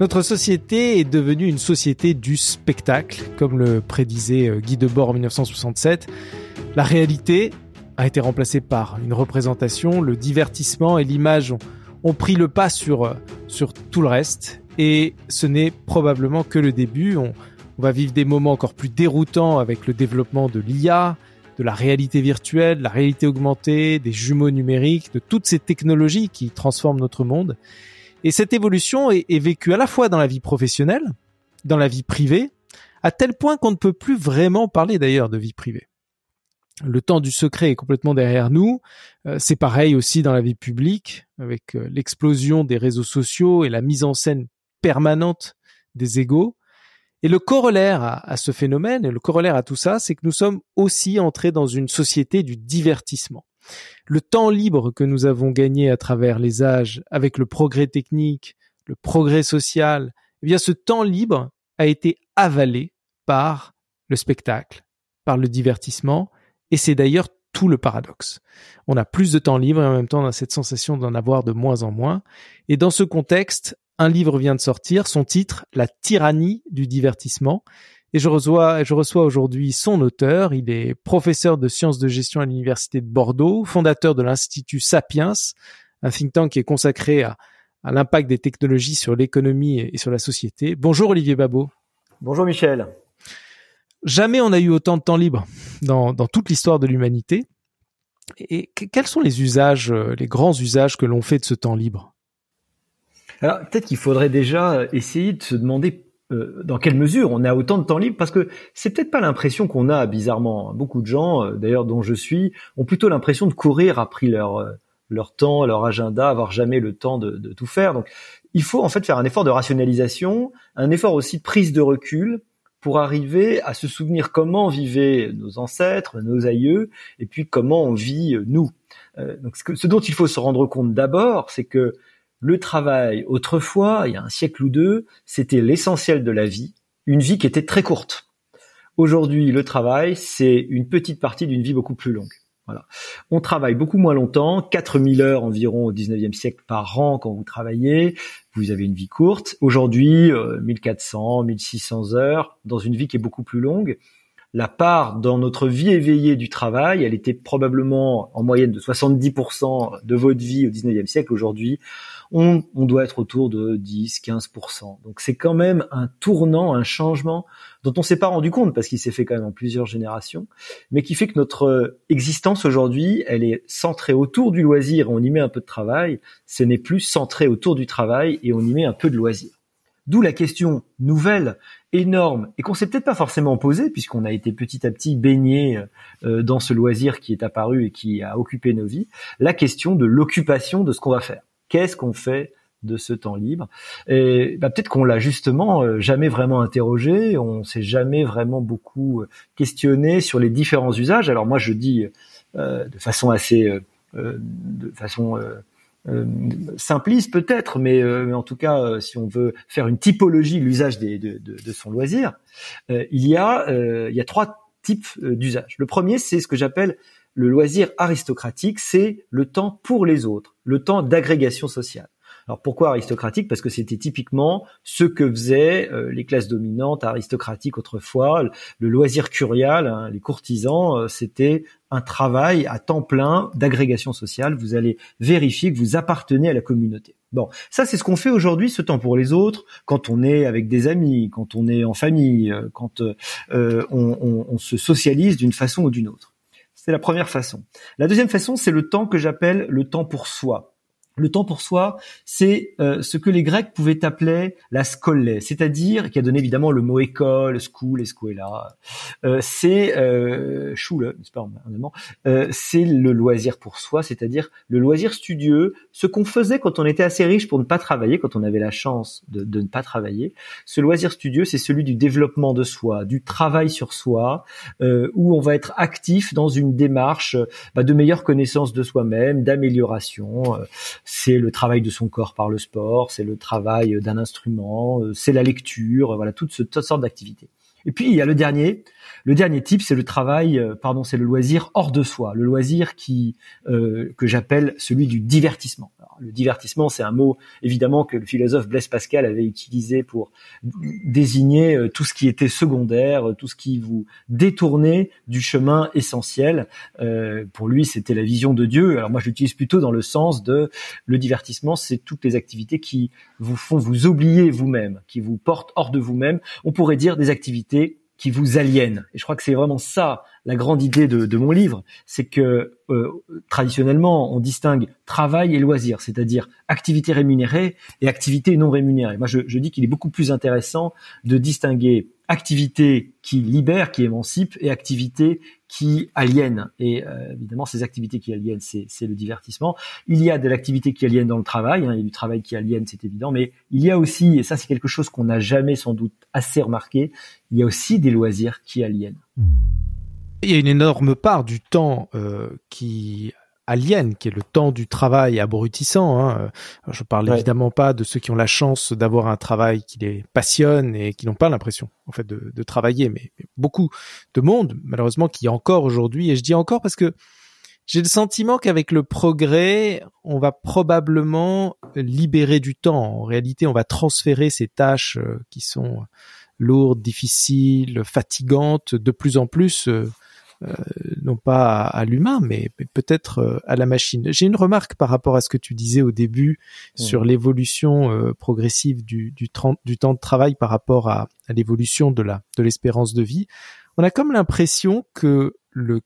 Notre société est devenue une société du spectacle, comme le prédisait euh, Guy Debord en 1967. La réalité a été remplacée par une représentation, le divertissement et l'image ont, pris le pas sur, euh, sur tout le reste. Et ce n'est probablement que le début. On, on va vivre des moments encore plus déroutants avec le développement de l'IA, de la réalité virtuelle, de la réalité augmentée, des jumeaux numériques, de toutes ces technologies qui transforment notre monde. Et cette évolution est, vécue à la fois dans la vie professionnelle, dans la vie privée, à tel point qu'on ne peut plus vraiment parler d'ailleurs de vie privée. Le temps du secret est complètement derrière nous. Euh, c'est pareil aussi dans la vie publique, avec euh, l'explosion des réseaux sociaux et la mise en scène permanente des égaux. Et le corollaire à, à ce phénomène, et le corollaire à tout ça, c'est que nous sommes aussi entrés dans une société du divertissement le temps libre que nous avons gagné à travers les âges avec le progrès technique, le progrès social, eh bien ce temps libre a été avalé par le spectacle, par le divertissement, et c'est d'ailleurs tout le paradoxe. On a plus de temps libre et en même temps on a cette sensation d'en avoir de moins en moins. Et dans ce contexte, un livre vient de sortir, son titre, La tyrannie du divertissement, et je reçois, je reçois aujourd'hui son auteur. Il est professeur de sciences de gestion à l'université de Bordeaux, fondateur de l'institut Sapiens, un think tank qui est consacré à, à l'impact des technologies sur l'économie et sur la société. Bonjour Olivier Babot. Bonjour Michel. Jamais on a eu autant de temps libre dans, dans toute l'histoire de l'humanité. Et quels sont les usages, les grands usages que l'on fait de ce temps libre? Alors peut-être qu'il faudrait déjà essayer de se demander euh, dans quelle mesure on a autant de temps libre parce que c'est peut-être pas l'impression qu'on a bizarrement. Beaucoup de gens euh, d'ailleurs dont je suis ont plutôt l'impression de courir après leur euh, leur temps leur agenda avoir jamais le temps de, de, tout faire. Donc il faut en fait faire un effort de rationalisation un effort aussi de prise de recul pour arriver à se souvenir comment vivaient nos ancêtres nos aïeux et puis comment on vit nous. Donc ce, que, ce dont il faut se rendre compte d'abord c'est que le travail, autrefois, il y a un siècle ou deux, c'était l'essentiel de la vie, une vie qui était très courte. Aujourd'hui, le travail, c'est une petite partie d'une vie beaucoup plus longue. Voilà. On travaille beaucoup moins longtemps, 4000 heures environ au 19e siècle par an quand vous travaillez, vous avez une vie courte. Aujourd'hui, 1400, 1600 heures dans une vie qui est beaucoup plus longue la part dans notre vie éveillée du travail, elle était probablement en moyenne de 70% de votre vie au 19e siècle. Aujourd'hui, on, on, doit être autour de 10-15%. Donc c'est quand même un tournant, un changement dont on s'est pas rendu compte parce qu'il s'est fait quand même en plusieurs générations, mais qui fait que notre existence aujourd'hui, elle est centrée autour du loisir. On y met un peu de travail. Ce n'est plus centré autour du travail et on y met un peu de loisir. D'où la question nouvelle, énorme, et qu'on s'est peut-être pas forcément posée, puisqu'on a été petit à petit baigné euh, dans ce loisir qui est apparu et qui a occupé nos vies, la question de l'occupation de ce qu'on va faire. Qu'est-ce qu'on fait de ce temps libre? Et bah, peut-être qu'on l'a justement euh, jamais vraiment interrogé, on s'est jamais vraiment beaucoup euh, questionné sur les différents usages. Alors moi je dis de façon assez, de façon euh, simpliste peut-être, mais, euh, en tout cas, euh, si on veut faire une typologie l'usage de, de, de, son loisir, il y a il y a trois types d'usage. Le premier, c'est ce que j'appelle le loisir aristocratique, c'est le temps pour les autres, le temps d'agrégation sociale. Alors pourquoi aristocratique? Parce que c'était typiquement ce que faisaient euh, les classes dominantes aristocratiques autrefois. Le loisir curial, hein, les courtisans, euh, c'était un travail à temps plein d'agrégation sociale. Vous allez vérifier que vous appartenez à la communauté. Bon, ça c'est ce qu'on fait aujourd'hui, ce temps pour les autres, quand on est avec des amis, quand on est en famille, euh, quand on, se socialise d'une façon ou d'une autre. C'est la première façon. La deuxième façon, c'est le temps que j'appelle le temps pour soi. Le temps pour soi, c'est euh, ce que les Grecs pouvaient appeler la skolé, c'est-à-dire qui a donné évidemment le mot école, school, escuela. Euh, c'est euh, c'est pas euh, c'est le loisir pour soi, c'est-à-dire le loisir studieux, ce qu'on faisait quand on était assez riche pour ne pas travailler, quand on avait la chance de, de ne pas travailler. Ce loisir studieux, c'est celui du développement de soi, du travail sur soi, euh, où on va être actif dans une démarche bah, de meilleure connaissance de soi-même, d'amélioration c'est le travail de son corps par le sport, c'est le travail d'un instrument, euh, c'est la lecture, voilà, toutes, toutes sortes d'activités. Et puis il y a le dernier, le dernier type, c'est le travail, euh, pardon, c'est le loisir hors de soi, le loisir qui euh, que j'appelle celui du divertissement. le divertissement, c'est un mot évidemment que le philosophe Blaise Pascal avait utilisé pour désigner euh, tout ce qui était secondaire, tout ce qui vous détournait du chemin essentiel. pour lui, c'était la vision de Dieu. Alors moi, je l'utilise plutôt dans le sens de le divertissement, c'est toutes les activités qui vous font vous oublier vous-même, qui vous portent hors de vous-même. On pourrait dire des activités qui vous aliène. Et je crois que c'est vraiment ça la grande idée de, mon livre, c'est que euh, traditionnellement on distingue travail et loisir, c'est-à-dire activité rémunérée et activité non rémunérée. Moi, je, je dis qu'il est beaucoup plus intéressant de distinguer activité qui libère, qui émancipe, et activité qui aliène. Et euh, évidemment, ces activités qui aliènent, c'est, le divertissement. Il y a de l'activité qui aliène dans le travail, hein, il y a du travail qui aliène, c'est évident, mais il y a aussi, et ça c'est quelque chose qu'on n'a jamais sans doute assez remarqué, il y a aussi des loisirs qui aliènent. Il y a une énorme part du temps euh, qui aliène, qui est le temps du travail abrutissant. Hein. Je parle évidemment pas de ceux qui ont la chance d'avoir un travail qui les passionne et qui n'ont pas l'impression, en fait, de, de travailler, mais, beaucoup de monde, malheureusement, qui encore aujourd'hui, et je dis encore parce que j'ai le sentiment qu'avec le progrès, on va probablement libérer du temps. En réalité, on va transférer ces tâches euh, qui sont lourdes, difficiles, fatigantes, de plus en plus euh, euh, non pas à, l'humain, mais, peut-être euh, à la machine. J'ai une remarque par rapport à ce que tu disais au début sur l'évolution euh, progressive du, du, temps de travail par rapport à, l'évolution de la de l'espérance de vie. On a comme l'impression que le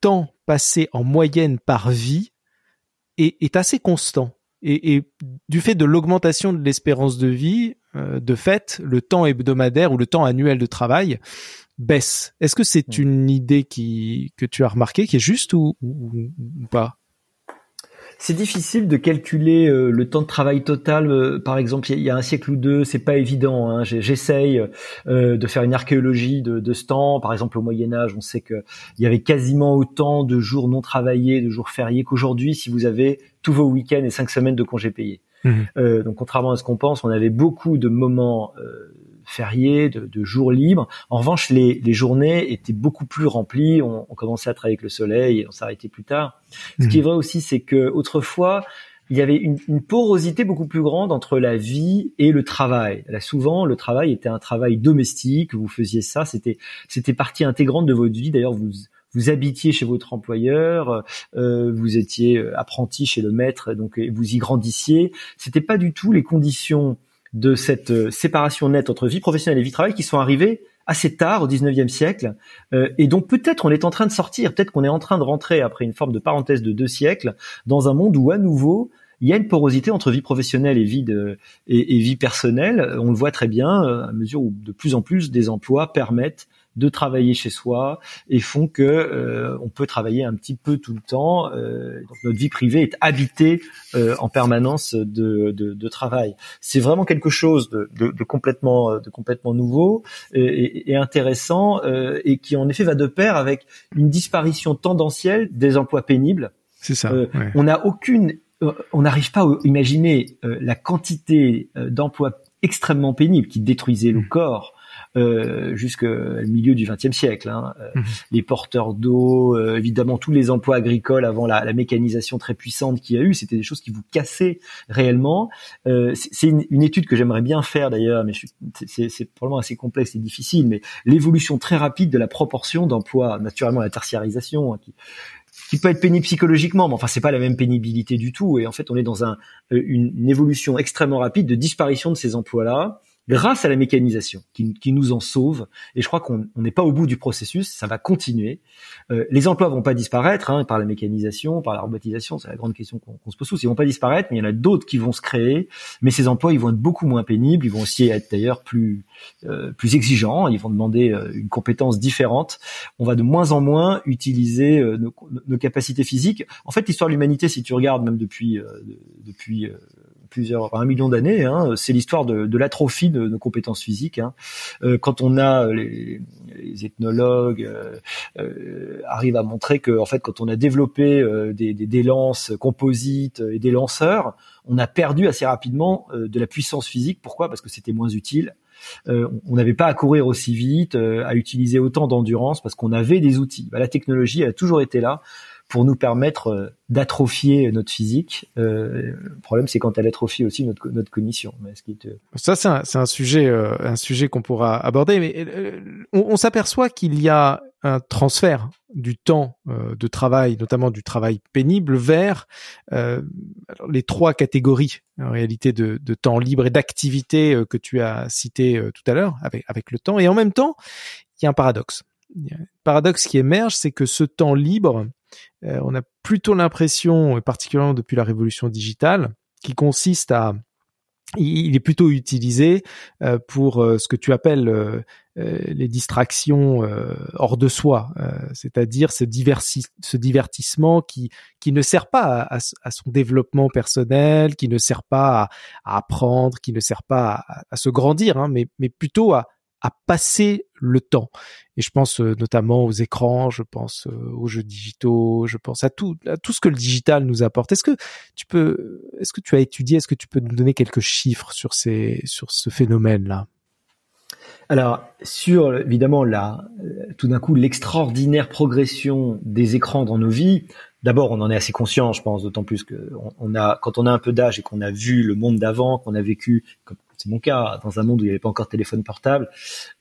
temps passé en moyenne par vie est, est assez constant. Et, et, du fait de l'augmentation de l'espérance de vie, de fait, le temps hebdomadaire ou le temps annuel de travail baisse. Est-ce que c'est hmm. une idée qui que tu as remarqué qui est juste ou, pas? C'est difficile de calculer euh, le temps de travail total. Euh, par exemple, il y, a un siècle ou deux, c'est pas évident. Hein. J'essaye euh, de faire une archéologie de, de, ce temps. Par exemple, au Moyen Âge, on sait qu'il y avait quasiment autant de jours non travaillés, de jours fériés qu'aujourd'hui, si vous avez tous vos week-ends et cinq semaines de congés payés. Mmh. donc, contrairement à ce qu'on pense, on avait beaucoup de moments fériés, de, de, jours libres. En revanche, les, les, journées étaient beaucoup plus remplies. On, on, commençait à travailler avec le soleil et on s'arrêtait plus tard. Ce qui est mhm. vrai aussi, c'est que autrefois, il y avait une, une, porosité beaucoup plus grande entre la vie et le travail. Là, souvent, le travail était un travail domestique. Vous faisiez ça, c'était c'était partie intégrante de votre vie. D'ailleurs, vous vous habitiez chez votre employeur, euh, vous étiez apprenti chez le maître, donc vous y grandissiez. C'était pas du tout les conditions de cette euh, séparation nette entre vie professionnelle et vie travail qui sont arrivées assez tard au 19e siècle euh, et donc peut-être on est en train de sortir, peut-être qu'on est en train de rentrer après une forme de parenthèse de deux siècles dans un monde où à nouveau il y a une porosité entre vie professionnelle et vie de, et, et vie personnelle. On le voit très bien euh, à mesure où de plus en plus des emplois permettent de travailler chez soi et font que euh, on peut travailler un petit peu tout le temps. Euh, donc notre vie privée est habitée euh, en permanence de, de, de travail. C'est vraiment quelque chose de, de, complètement de complètement nouveau et, et intéressant et qui en effet va de pair avec une disparition tendancielle des emplois pénibles. C'est ça. On n'a aucune on n'arrive pas à imaginer la quantité d'emplois extrêmement pénibles qui détruisaient le mmh. corps, euh, jusqu'au milieu du XXe siècle. Hein. Euh, mhm. Les porteurs d'eau, euh, évidemment tous les emplois agricoles avant la, la mécanisation très puissante qu'il y a eu, c'était des choses qui vous cassaient réellement. Euh, c'est une, une, étude que j'aimerais bien faire d'ailleurs, mais c'est probablement assez complexe et difficile. Mais l'évolution très rapide de la proportion d'emplois, naturellement la tertiarisation, hein, qui, qui peut être pénible psychologiquement, mais enfin c'est pas la même pénibilité du tout. Et en fait, on est dans un, une, une évolution extrêmement rapide de disparition de ces emplois-là grâce à la mécanisation qui, qui nous en sauve. Et je crois qu'on n'est pas au bout du processus, ça va continuer. Euh, les emplois vont pas disparaître hein, par la mécanisation, par la robotisation, c'est la grande question qu'on se pose tous. Ils vont pas disparaître, mais il y en a d'autres qui vont se créer. Mais ces emplois, ils vont être beaucoup moins pénibles, ils vont aussi être d'ailleurs plus euh, plus exigeants. Ils vont demander euh, une compétence différente. On va de moins en moins utiliser euh, nos, nos, capacités physiques. En fait, l'histoire de l'humanité, si tu regardes même depuis depuis plusieurs, un million d'années. Hein, c'est l'histoire de, de l'atrophie de nos compétences physiques. Hein. Euh, quand on a les, les ethnologues euh, euh, arrivent à montrer que, en fait, quand on a développé euh, des, des, des, lances composites et des lanceurs, on a perdu assez rapidement de la puissance physique. Pourquoi? Parce que c'était moins utile on n'avait pas à courir aussi vite, à utiliser autant d'endurance parce qu'on avait des outils. Bah, la technologie elle a toujours été là pour nous permettre euh, d'atrophier notre physique. Euh, le problème, c'est quand elle atrophie aussi notre, notre cognition. Te... Ça, c'est un, un, sujet, euh, un sujet qu'on pourra aborder. Mais on, on s'aperçoit qu'il y a un transfert du temps de travail, notamment du travail pénible, vers les trois catégories en réalité de, de temps libre et d'activité que tu as cité tout à l'heure avec, avec le temps. Et en même temps, il y a un paradoxe. Il paradoxe qui émerge, c'est que ce temps libre, euh, on a plutôt l'impression, particulièrement depuis la révolution digitale, qui consiste à il est plutôt utilisé euh, pour euh, ce que tu appelles les distractions hors de soi, c'est-à-dire ce, ce divertissement qui qui ne sert pas à, son développement personnel, qui ne sert pas à, apprendre, qui ne sert pas à, se grandir, hein, mais mais plutôt à à passer le temps. Et je pense euh, notamment aux écrans, je pense euh, aux jeux digitaux, je pense à tout, tout ce que le digital nous apporte. Est-ce que tu peux, est-ce que tu as étudié, est-ce que tu peux nous donner quelques chiffres sur ces, sur ce phénomène-là? Alors, sur évidemment là, tout d'un coup, l'extraordinaire progression des écrans dans nos vies. D'abord, on en est assez conscient, je pense, d'autant plus que on a, quand on a un peu d'âge et qu'on a vu le monde d'avant, qu'on a vécu, c'est mon cas, dans un monde où il n'y avait pas encore de téléphone portable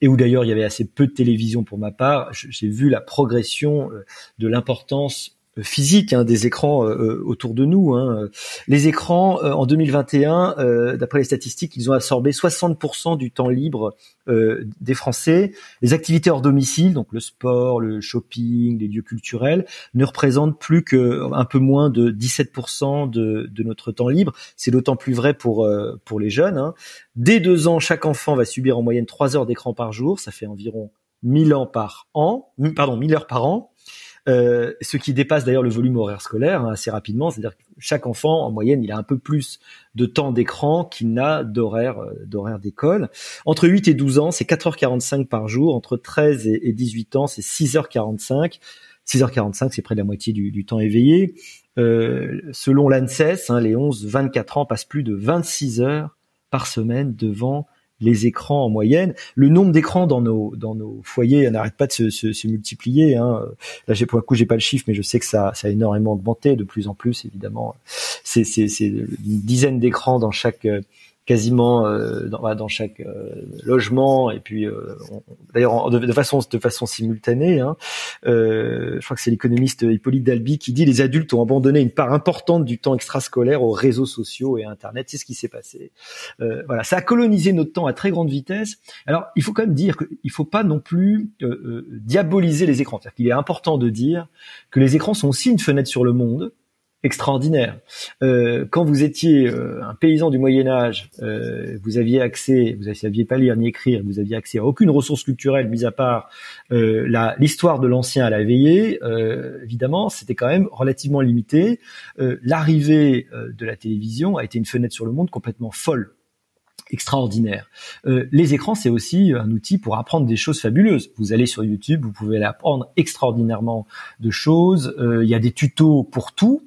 et où d'ailleurs il y avait assez peu de télévision pour ma part, j'ai vu la progression euh, de l'importance physique hein, des écrans euh, autour de nous. Hein. Les écrans en 2021, d'après les statistiques, ils ont absorbé 60% du temps libre euh, des Français, les activités hors domicile, donc le sport, le shopping, les lieux culturels, ne représentent plus que un peu moins de 17% de, de, notre temps libre. C'est d'autant plus vrai pour euh, pour les jeunes. Hein. Dès deux ans, chaque enfant va subir en moyenne trois heures d'écran par jour. Ça fait environ 1000 ans par an, pardon, 1000 heures par an. Euh, ce qui dépasse d'ailleurs le volume horaire scolaire hein, assez rapidement. C'est-à-dire que chaque enfant, en moyenne, il a un peu plus de temps d'écran qu'il n'a d'horaire euh, d'horaire d'école. Entre 8 et 12 ans, c'est 4h45 par jour. Entre 13 et 18 ans, c'est 6h45. 6h45, c'est près de la moitié du, du temps éveillé. Euh, selon l'ANSES, hein, les 11-24 ans passent plus de 26 heures par semaine devant les écrans en moyenne. Le nombre d'écrans dans nos dans nos foyers n'arrête pas de se, se, se multiplier. Hein. Là, j'ai pour un coup, j'ai pas le chiffre, mais je sais que ça, ça a énormément augmenté, de plus en plus, évidemment. C'est c'est c'est une dizaine d'écrans dans chaque quasiment euh, dans, chaque euh, logement et puis euh, d'ailleurs de, façon de façon simultanée. Hein, je crois que c'est l'économiste Hippolyte Dalby qui dit les adultes ont abandonné une part importante du temps extrascolaire aux réseaux sociaux et à Internet. C'est ce qui s'est passé. voilà, ça a colonisé notre temps à très grande vitesse. Alors il faut quand même dire qu'il faut pas non plus diaboliser les écrans. C'est-à-dire qu'il est important de dire que les écrans sont aussi une fenêtre sur le monde extraordinaire. Euh, quand vous étiez euh, un paysan du Moyen Âge, euh, vous aviez accès, vous pas lire ni écrire, vous aviez accès à aucune ressource culturelle, mis à part euh, l'histoire de l'ancien à la veillée. évidemment, c'était quand même relativement limité. L'arrivée de la télévision a été une fenêtre sur le monde complètement folle extraordinaire. les écrans, c'est aussi un outil pour apprendre des choses fabuleuses. Vous allez sur YouTube, vous pouvez apprendre extraordinairement de choses. Il y a des tutos pour tout.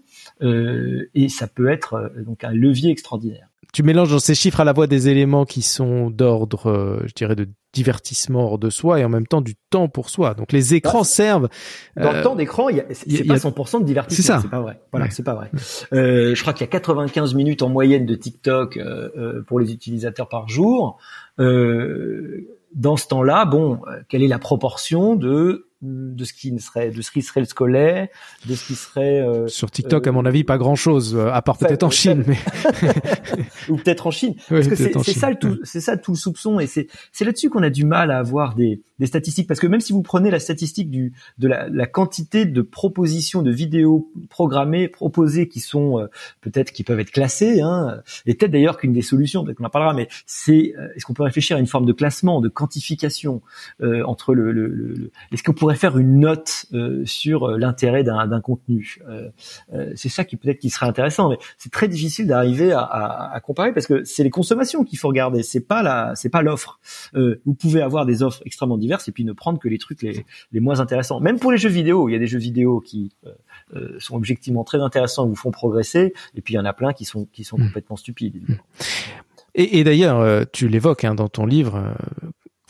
Euh, et ça peut être euh, donc un levier extraordinaire. Tu mélanges dans ces chiffres à la fois des éléments qui sont d'ordre, euh, je dirais, de divertissement hors de soi et en même temps du temps pour soi. Donc les écrans bah, servent. Dans le temps d'écran, c'est pas 100% de divertissement. C'est pas vrai. Voilà, c'est pas vrai. Euh, je crois qu'il y a 95 minutes en moyenne de TikTok euh, pour les utilisateurs par jour. Euh, dans ce temps-là, bon, quelle est la proportion de de ce qui serait de ce qui serait le scolaire, de ce qui serait euh, sur TikTok à mon avis pas grand chose euh, à part peut-être en Chine mais ou peut-être en Chine. Parce que c'est ça le tout c'est ça tout le soupçon et c'est c'est là-dessus qu'on a du mal à avoir des des statistiques parce que même si vous prenez la statistique du de la, la quantité de propositions de vidéos programmées proposées qui sont euh, peut-être qui peuvent être classées hein, et peut-être d'ailleurs qu'une des solutions peut-être qu'on en parlera mais c'est est-ce qu'on peut réfléchir à une forme de classement de quantification entre le, le, le est-ce qu'on pourrait faire une note euh, sur euh, l'intérêt d'un contenu. Euh, c'est ça qui peut-être qui serait intéressant, mais c'est très difficile d'arriver à, à, à, comparer parce que c'est les consommations qu'il faut regarder, c'est pas la, c'est pas l'offre. vous pouvez avoir des offres extrêmement diverses et puis ne prendre que les trucs les, les moins intéressants. Même pour les jeux vidéo, il y a des jeux vidéo qui sont objectivement très intéressants, vous font progresser, et puis il y en a plein qui sont qui sont mmh. complètement stupides. Et, et d'ailleurs, tu l'évoques hein, dans ton livre,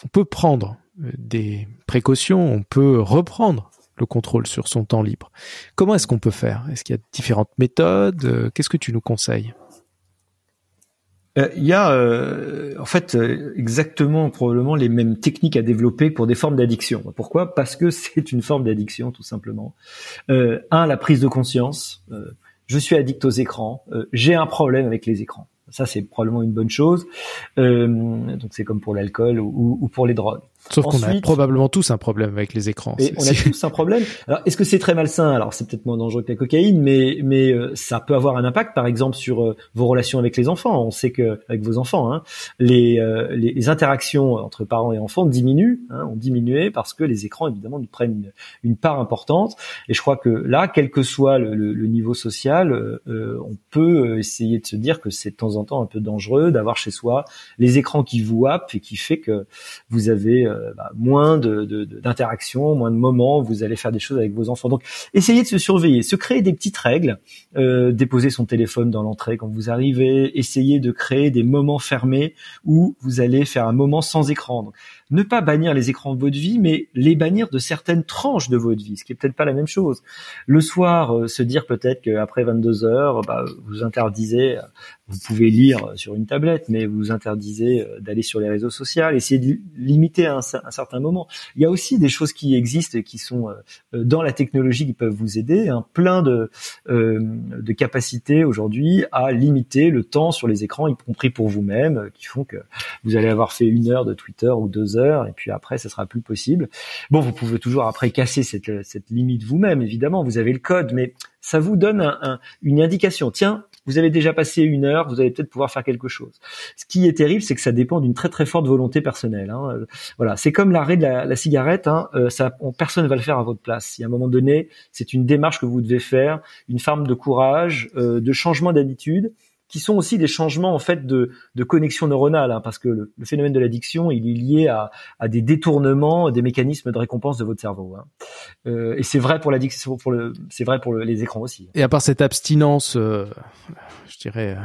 on peut prendre des précautions, on peut reprendre le contrôle sur son temps libre. Comment est-ce qu'on peut faire? Est-ce qu'il y a différentes méthodes? Qu'est-ce que tu nous conseilles? Euh, il y a euh, en fait euh, exactement probablement les mêmes techniques à développer pour des formes d'addiction. Pourquoi? Parce que c'est une forme d'addiction tout simplement. un, la prise de conscience. je suis addict aux écrans. J'ai un problème avec les écrans. Ça, c'est probablement une bonne chose. donc, c'est comme pour l'alcool ou, ou, pour les drogues. Sauf qu'on a probablement tous un problème avec les écrans. Et on a tous un problème. Alors, est-ce que c'est très malsain? Alors, c'est peut-être moins dangereux que la cocaïne, mais mais euh, ça peut avoir un impact, par exemple, sur euh, vos relations avec les enfants. On sait que avec vos enfants, hein, les, euh, les, les interactions entre parents et enfants diminuent, hein, ont diminué parce que les écrans évidemment nous prennent une, une, part importante. Et je crois que là, quel que soit le, le, niveau social, on peut essayer de se dire que c'est de temps en temps un peu dangereux d'avoir chez soi les écrans qui vous happent et qui fait que vous avez euh, bah, moins de, d'interactions, moins de moments, vous allez faire des choses avec vos enfants. Donc, essayez de se surveiller, se créer des petites règles, euh, déposer son téléphone dans l'entrée quand vous arrivez, essayez de créer des moments fermés où vous allez faire un moment sans écran ne pas bannir les écrans de votre vie, mais les bannir de certaines tranches de votre vie, ce qui est peut-être pas la même chose. Le soir, euh, se dire peut-être qu'après 22 heures, bah, vous interdisez, euh, vous pouvez lire sur une tablette, mais vous interdisez euh, d'aller sur les réseaux sociaux, essayer de limiter un, un, certain moment. Il y a aussi des choses qui existent et qui sont dans la technologie qui peuvent vous aider, hein, plein de, de capacités aujourd'hui à limiter le temps sur les écrans, y compris pour vous-même, qui font que vous allez avoir fait une heure de Twitter ou deux heures et puis après ça sera plus possible. Bon, vous pouvez toujours après casser cette, cette limite vous-même, évidemment, vous avez le code, mais ça vous donne un, une indication. Tiens, vous avez déjà passé une heure, vous allez peut-être pouvoir faire quelque chose. Ce qui est terrible, c'est que ça dépend d'une très très forte volonté personnelle. Hein. Voilà, c'est comme l'arrêt de la, la cigarette. Hein. Euh, ça, personne ne va le faire à votre place. Y a un moment donné, c'est une démarche que vous devez faire, une forme de courage, euh, de changement d'habitude qui sont aussi des changements en fait de, de connexion neuronale, hein, parce que le, phénomène de l'addiction, il est lié à, à, des détournements des mécanismes de récompense de votre cerveau. Hein. Euh, et c'est vrai pour l'addiction, pour le, c'est vrai pour les écrans aussi. Et à part cette abstinence, euh, je dirais. Euh,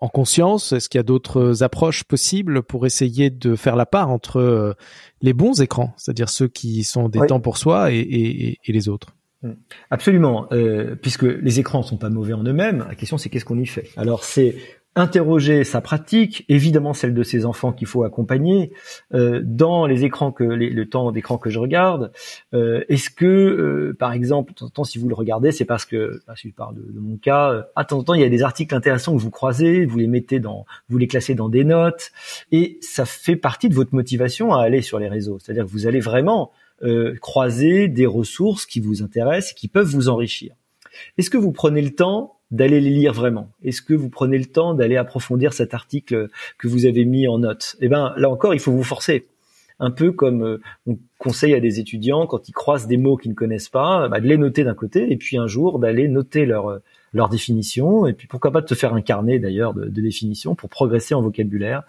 en conscience, est-ce qu'il y a d'autres approches possibles pour essayer de faire la part entre euh, les bons écrans, c'est-à-dire ceux qui sont des temps pour soi, et, et, et les autres? Absolument, euh, puisque les écrans sont pas mauvais en eux-mêmes. La question c'est qu'est-ce qu'on y fait? Alors c'est interroger sa pratique, évidemment celle de ses enfants qu'il faut accompagner euh, dans les écrans que le temps d'écran que je regarde. Euh, est-ce que, euh, par exemple, de temps en temps, si vous le regardez, c'est parce que, si je parle de, de mon cas, euh, à temps en temps, il y a des articles intéressants que vous croisez, vous les mettez dans, vous les classez dans des notes, et ça fait partie de votre motivation à aller sur les réseaux. C'est-à-dire que vous allez vraiment euh, croiser des ressources qui vous intéressent et qui peuvent vous enrichir. Est-ce que vous prenez le temps d'aller les lire vraiment? Est-ce que vous prenez le temps d'aller approfondir cet article que vous avez mis en note? Eh ben là encore, il faut vous forcer. Un peu comme euh, on conseille à des étudiants quand ils croisent des mots qu'ils ne connaissent pas, bah, de les noter d'un côté et puis un jour d'aller noter leur leur définition, et puis pourquoi pas te faire un carnet d'ailleurs de, de définition pour progresser en vocabulaire.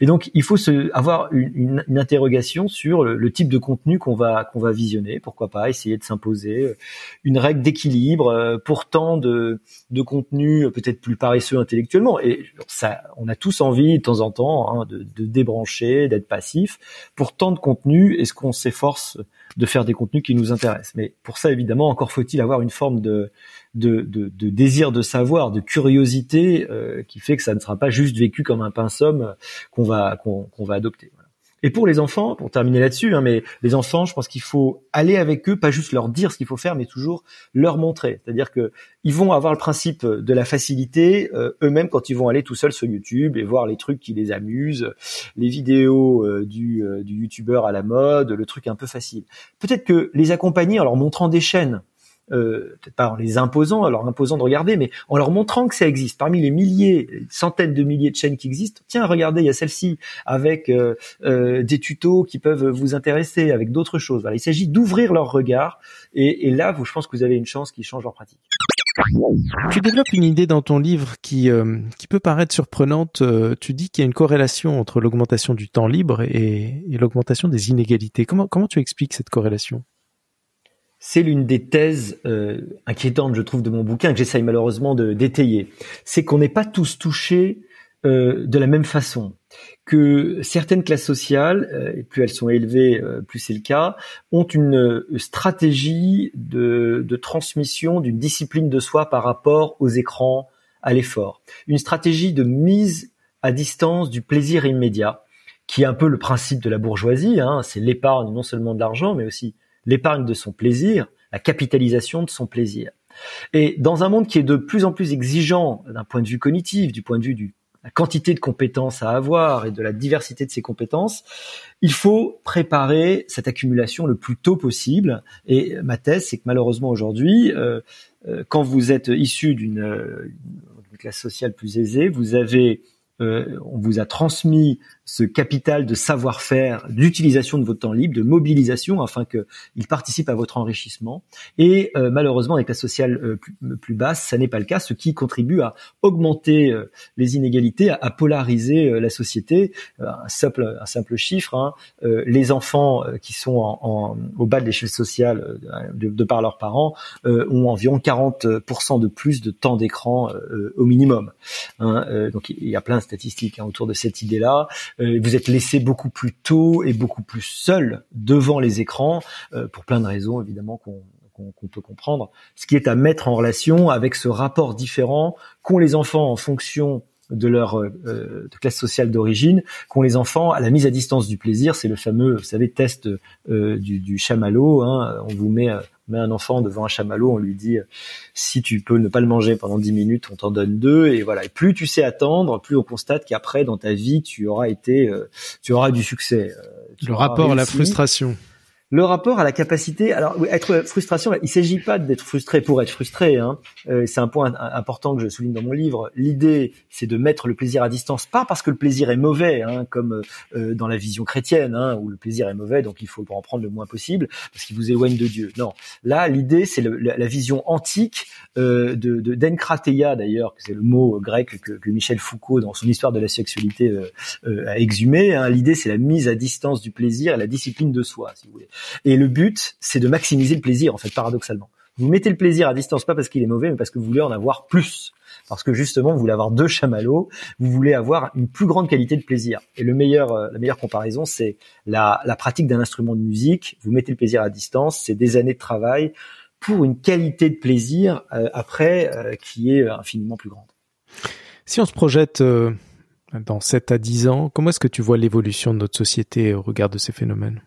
Et donc il faut se, avoir une, une, interrogation sur le, type de contenu qu'on va qu'on va visionner. Pourquoi pas essayer de s'imposer euh, une règle d'équilibre euh, pourtant de de contenu peut-être plus paresseux intellectuellement. Et ça, on a tous envie de temps en temps hein, de, de débrancher, d'être passif. Pour tant de contenu, est-ce qu'on s'efforce de faire des contenus qui nous intéressent Mais pour ça, évidemment, encore faut-il avoir une forme de de, de, désir de savoir, de curiosité, euh, qui fait que ça ne sera pas juste vécu comme un pinceau qu'on va qu'on va adopter. Et pour les enfants, pour terminer là-dessus, hein, mais les enfants, je pense qu'il faut aller avec eux, pas juste leur dire ce qu'il faut faire, mais toujours leur montrer. C'est-à-dire que ils vont avoir le principe de la facilité euh, eux-mêmes quand ils vont aller tout seuls sur YouTube et voir les trucs qui les amusent, les vidéos euh, du, du youtubeur à la mode, le truc un peu facile. Peut-être que les accompagner en leur montrant des chaînes euh, peut-être pas en les imposant, en leur imposant de regarder, mais en leur montrant que ça existe. Parmi les milliers, centaines de milliers de chaînes qui existent, tiens, regardez, il y a celle-ci avec euh, euh, des tutos qui peuvent vous intéresser, avec d'autres choses. Voilà, il s'agit d'ouvrir leur regard, et, et là, vous, je pense que vous avez une chance qui change leur pratique. Tu développes une idée dans ton livre qui, euh, qui peut paraître surprenante. Euh, tu dis qu'il y a une corrélation entre l'augmentation du temps libre et, et l'augmentation des inégalités. Comment, comment tu expliques cette corrélation? C'est l'une des thèses euh, inquiétantes, je trouve, de mon bouquin que j'essaye malheureusement d'étayer. C'est qu'on n'est pas tous touchés de la même façon que certaines classes sociales, et plus elles sont élevées, plus c'est le cas, ont une stratégie de, de transmission d'une discipline de soi par rapport aux écrans, à l'effort. Une stratégie de mise à distance du plaisir immédiat, qui est un peu le principe de la bourgeoisie. Hein. c'est l'épargne non seulement de l'argent, mais aussi l'épargne de son plaisir, la capitalisation de son plaisir. Et dans un monde qui est de plus en plus exigeant d'un point de vue cognitif, du point de vue de la quantité de compétences à avoir et de la diversité de ses compétences, il faut préparer cette accumulation le plus tôt possible. Et ma thèse, c'est que malheureusement aujourd'hui, euh, euh, quand vous êtes issu d'une classe sociale plus aisée, vous avez euh, on vous a transmis ce capital de savoir-faire, d'utilisation de votre temps libre, de mobilisation afin qu'il participe à votre enrichissement. Et euh, malheureusement, avec la sociale euh, plus, plus, basse, ça n'est pas le cas, ce qui contribue à augmenter euh, les inégalités, à, polariser la société. un simple, un simple chiffre, hein, les enfants qui sont en, au bas de l'échelle sociale, de, par leurs parents, ont environ 40% de plus de temps d'écran au minimum. Hein, donc il y a plein de statistiques hein, autour de cette idée-là. Euh, vous êtes laissé beaucoup plus tôt et beaucoup plus seul devant les écrans euh, pour plein de raisons évidemment qu'on qu'on peut comprendre, ce qui est à mettre en relation avec ce rapport différent qu'ont les enfants en fonction de leur euh, de classe sociale d'origine, qu'ont les enfants à la mise à distance du plaisir. C'est le fameux, vous savez, test du, du chamallow. Hein, on vous met met un enfant devant un chamallow, on lui dit si tu peux ne pas le manger pendant 10 minutes, on t'en donne deux et voilà. Et plus tu sais attendre, plus on constate qu'après dans ta vie, tu auras été euh, tu auras du succès. Euh, le rapport à la frustration le rapport à la capacité. Alors, être frustration, il s'agit pas d'être frustré pour être frustré. Hein. Euh, c'est un point important que je souligne dans mon livre. L'idée, c'est de mettre le plaisir à distance, pas parce que le plaisir est mauvais, hein, comme euh, dans la vision chrétienne, hein, où le plaisir est mauvais, donc il faut en prendre le moins possible, parce qu'il vous éloigne de Dieu. Non, là, l'idée, c'est la, vision antique euh, de, de d'ailleurs, que c'est le mot grec que, que, Michel Foucault, dans son histoire de la sexualité, euh, a exhumé. Hein. L'idée, c'est la mise à distance du plaisir et la discipline de soi, si vous voulez. Et le but, c'est de maximiser le plaisir, en fait, paradoxalement. Vous mettez le plaisir à distance, pas parce qu'il est mauvais, mais parce que vous voulez en avoir plus. Parce que justement, vous voulez avoir deux chamallows, vous voulez avoir une plus grande qualité de plaisir. Et le meilleur, euh, la meilleure comparaison, c'est la, pratique d'un instrument de musique. Vous mettez le plaisir à distance, c'est des années de travail pour une qualité de plaisir euh, après euh, qui est infiniment plus grande. Si on se projette dans 7 à 10 ans, comment est-ce que tu vois l'évolution de notre société au regard de ces phénomènes?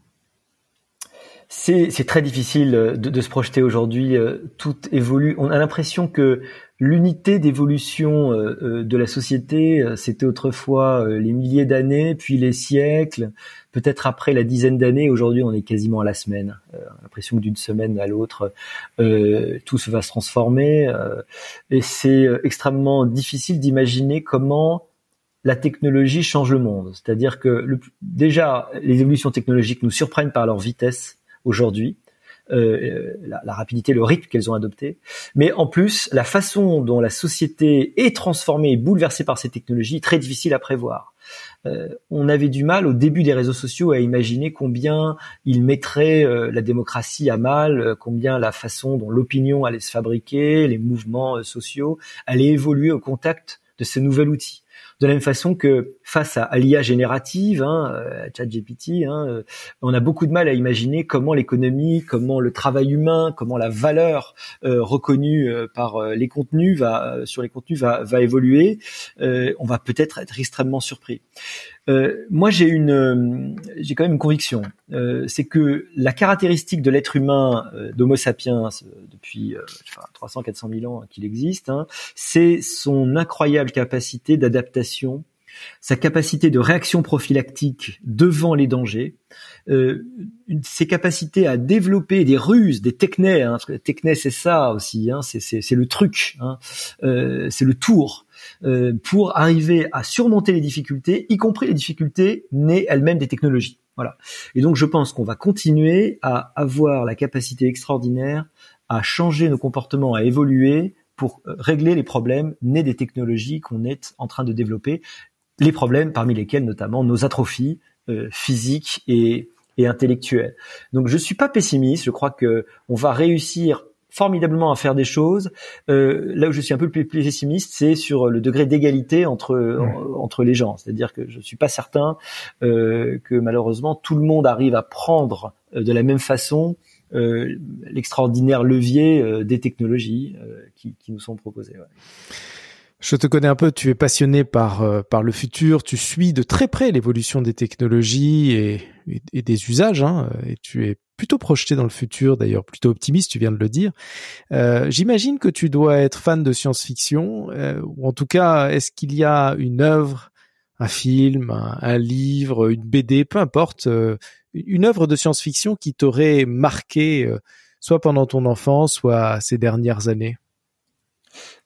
C'est très difficile euh, de, de se projeter aujourd'hui. Euh, tout évolue. On a l'impression que l'unité d'évolution euh, de la société, c'était autrefois les milliers d'années, puis les siècles, peut-être après la dizaine d'années. Aujourd'hui, on est quasiment à la semaine. on a l'impression que d'une semaine à l'autre, tout se va se transformer. et c'est extrêmement difficile d'imaginer comment la technologie change le monde. C'est-à-dire que le, déjà, les évolutions technologiques nous surprennent par leur vitesse aujourd'hui, euh, la, rapidité, le rythme qu'elles ont adopté, mais en plus la façon dont la société est transformée et bouleversée par ces technologies est très difficile à prévoir. Euh, on avait du mal au début des réseaux sociaux à imaginer combien ils mettraient euh, la démocratie à mal, combien la façon dont l'opinion allait se fabriquer, les mouvements sociaux allaient évoluer au contact de ce nouvel outil de la même façon que face à, l'IA générative, hein, euh, ChatGPT, hein, euh, on a beaucoup de mal à imaginer comment l'économie, comment le travail humain, comment la valeur euh, reconnue par les contenus va sur les contenus va évoluer. on va peut-être être extrêmement surpris. Euh, moi, j'ai une, euh, j'ai quand même une conviction, euh, c'est que la caractéristique de l'être humain, d'Homo sapiens, depuis 300-400 000 ans qu'il existe, hein, c'est son incroyable capacité d'adaptation, sa capacité de réaction prophylactique devant les dangers, euh, ses capacités à développer des ruses, des technés. Hein, c'est ça aussi, hein, c'est le truc, hein, euh, c'est le tour. Euh, pour arriver à surmonter les difficultés, y compris les difficultés nées elles-mêmes des technologies. Voilà. Et donc je pense qu'on va continuer à avoir la capacité extraordinaire à changer nos comportements, à évoluer pour régler les problèmes nés des technologies qu'on est en train de développer, les problèmes parmi lesquels notamment nos atrophies euh, physiques et, et intellectuelles. Donc je suis pas pessimiste, je crois que on va réussir formidablement à faire des choses. Euh, là où je suis un peu plus pessimiste, c'est sur le degré d'égalité entre entre les gens. C'est-à-dire que je suis pas certain euh, que malheureusement tout le monde arrive à prendre euh, de la même façon euh, l'extraordinaire levier euh, des technologies qui, qui, nous sont proposées. Ouais. Je te connais un peu, tu es passionné par par le futur, tu suis de très près l'évolution des technologies et, des usages, hein, et tu es plutôt projeté dans le futur, d'ailleurs plutôt optimiste, tu viens de le dire. Euh, J'imagine que tu dois être fan de science-fiction, euh, ou en tout cas, est-ce qu'il y a une œuvre, un film, un, livre, une BD, peu importe, euh, une œuvre de science-fiction qui t'aurait marqué, euh, soit pendant ton enfance, soit ces dernières années?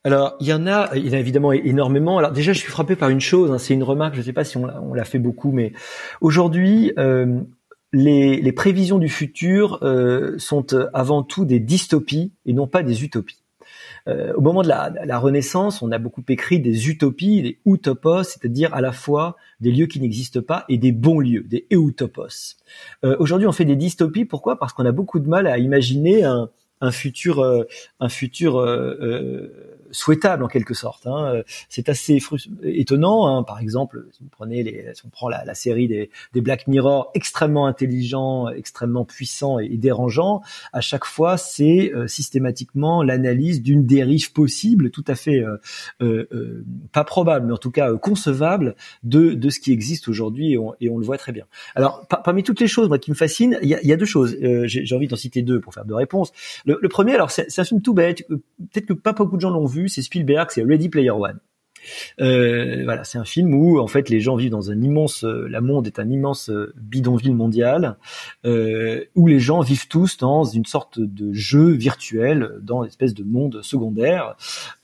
Alors, il y en a, il y en a évidemment énormément. Alors déjà, je suis frappé par une chose, hein, c'est une remarque, je ne sais pas si on l'a fait beaucoup, mais aujourd'hui, euh, les, les, prévisions du futur euh, sont avant tout des dystopies et non pas des utopies. Euh, au moment de la, la, Renaissance, on a beaucoup écrit des utopies, des utopos, c'est-à-dire à la fois des lieux qui n'existent pas et des bons lieux, des eutopos. Euh, Aujourd'hui, on fait des dystopies. Pourquoi? Parce qu'on a beaucoup de mal à imaginer un, un futur, euh, un futur souhaitable en quelque sorte. Hein. C'est assez étonnant. Hein. Par exemple, si vous prenez les, si on prend la, série des, des, Black Mirror, extrêmement intelligent, extrêmement puissant et, dérangeant, à chaque fois, c'est euh, systématiquement l'analyse d'une dérive possible, tout à fait euh, euh, euh pas probable, mais en tout cas concevable de, de ce qui existe aujourd'hui et on, et on, le voit très bien. Alors, parmi toutes les choses moi, qui me fascinent, il y a, y a, deux choses. J'ai envie d'en citer deux pour faire deux réponses. Le, le premier, alors c'est un film tout bête. Peut-être que pas beaucoup de gens l'ont vu c'est Spielberg, c'est Ready Player One. Euh, voilà, c'est un film où en fait les gens vivent dans un immense, euh, la monde est un immense euh, bidonville mondial, où les gens vivent tous dans une sorte de jeu virtuel, dans une espèce de monde secondaire.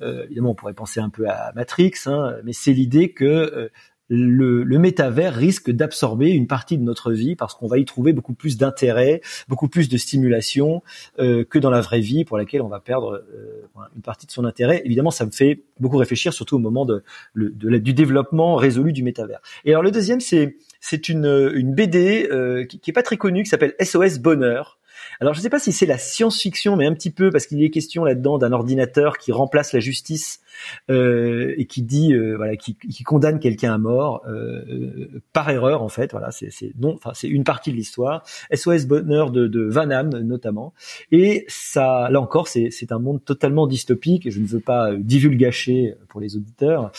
évidemment, on pourrait penser un peu à Matrix, hein, mais c'est l'idée que le, le métavers risque d'absorber une partie de notre vie parce qu'on va y trouver beaucoup plus d'intérêt, beaucoup plus de stimulation euh, que dans la vraie vie pour laquelle on va perdre euh, une partie de son intérêt. Évidemment, ça me fait beaucoup réfléchir, surtout au moment de, de, du développement résolu du métavers. Et alors le deuxième, c'est une, une BD euh, qui, qui est pas très connue, qui s'appelle SOS Bonheur. Alors je ne sais pas si c'est la science-fiction, mais un petit peu parce qu'il est question là-dedans d'un ordinateur qui remplace la justice euh, et qui dit euh, voilà qui, qui condamne quelqu'un à mort euh, par erreur en fait. Voilà, c'est non, enfin c'est une partie de l'histoire. SOS Bonheur de, de Van notamment. Et ça, là encore, c'est un monde totalement dystopique. Et je ne veux pas divulgacher pour les auditeurs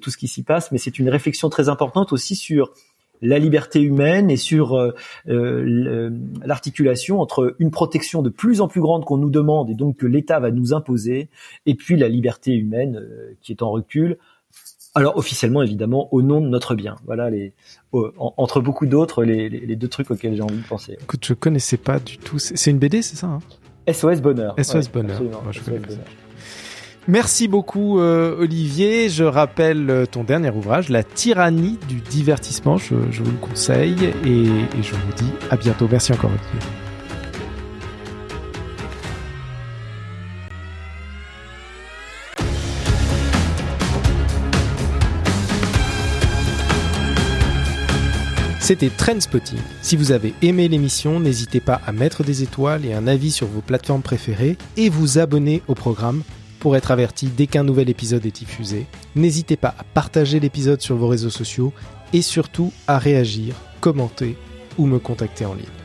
tout ce qui s'y passe, mais c'est une réflexion très importante aussi sur la liberté humaine et sur euh, euh, l'articulation entre une protection de plus en plus grande qu'on nous demande et donc que l'État va nous imposer, et puis la liberté humaine euh, qui est en recul. Alors officiellement évidemment au nom de notre bien. Voilà les entre beaucoup d'autres les, les, deux trucs auxquels j'ai envie de penser. Écoute, je connaissais pas du tout. C'est une BD, c'est ça hein? SOS Bonheur. SOS Bonheur. je SOS Bonheur. Merci beaucoup euh, Olivier. Je rappelle euh, ton dernier ouvrage, La tyrannie du divertissement. Je, vous le conseille et, et, je vous dis à bientôt. Merci encore Olivier. C'était Trendspotting. Si vous avez aimé l'émission, n'hésitez pas à mettre des étoiles et un avis sur vos plateformes préférées et vous abonner au programme pour être averti dès qu'un nouvel épisode est diffusé. N'hésitez pas à partager l'épisode sur vos réseaux sociaux et surtout à réagir, commenter ou me contacter en ligne.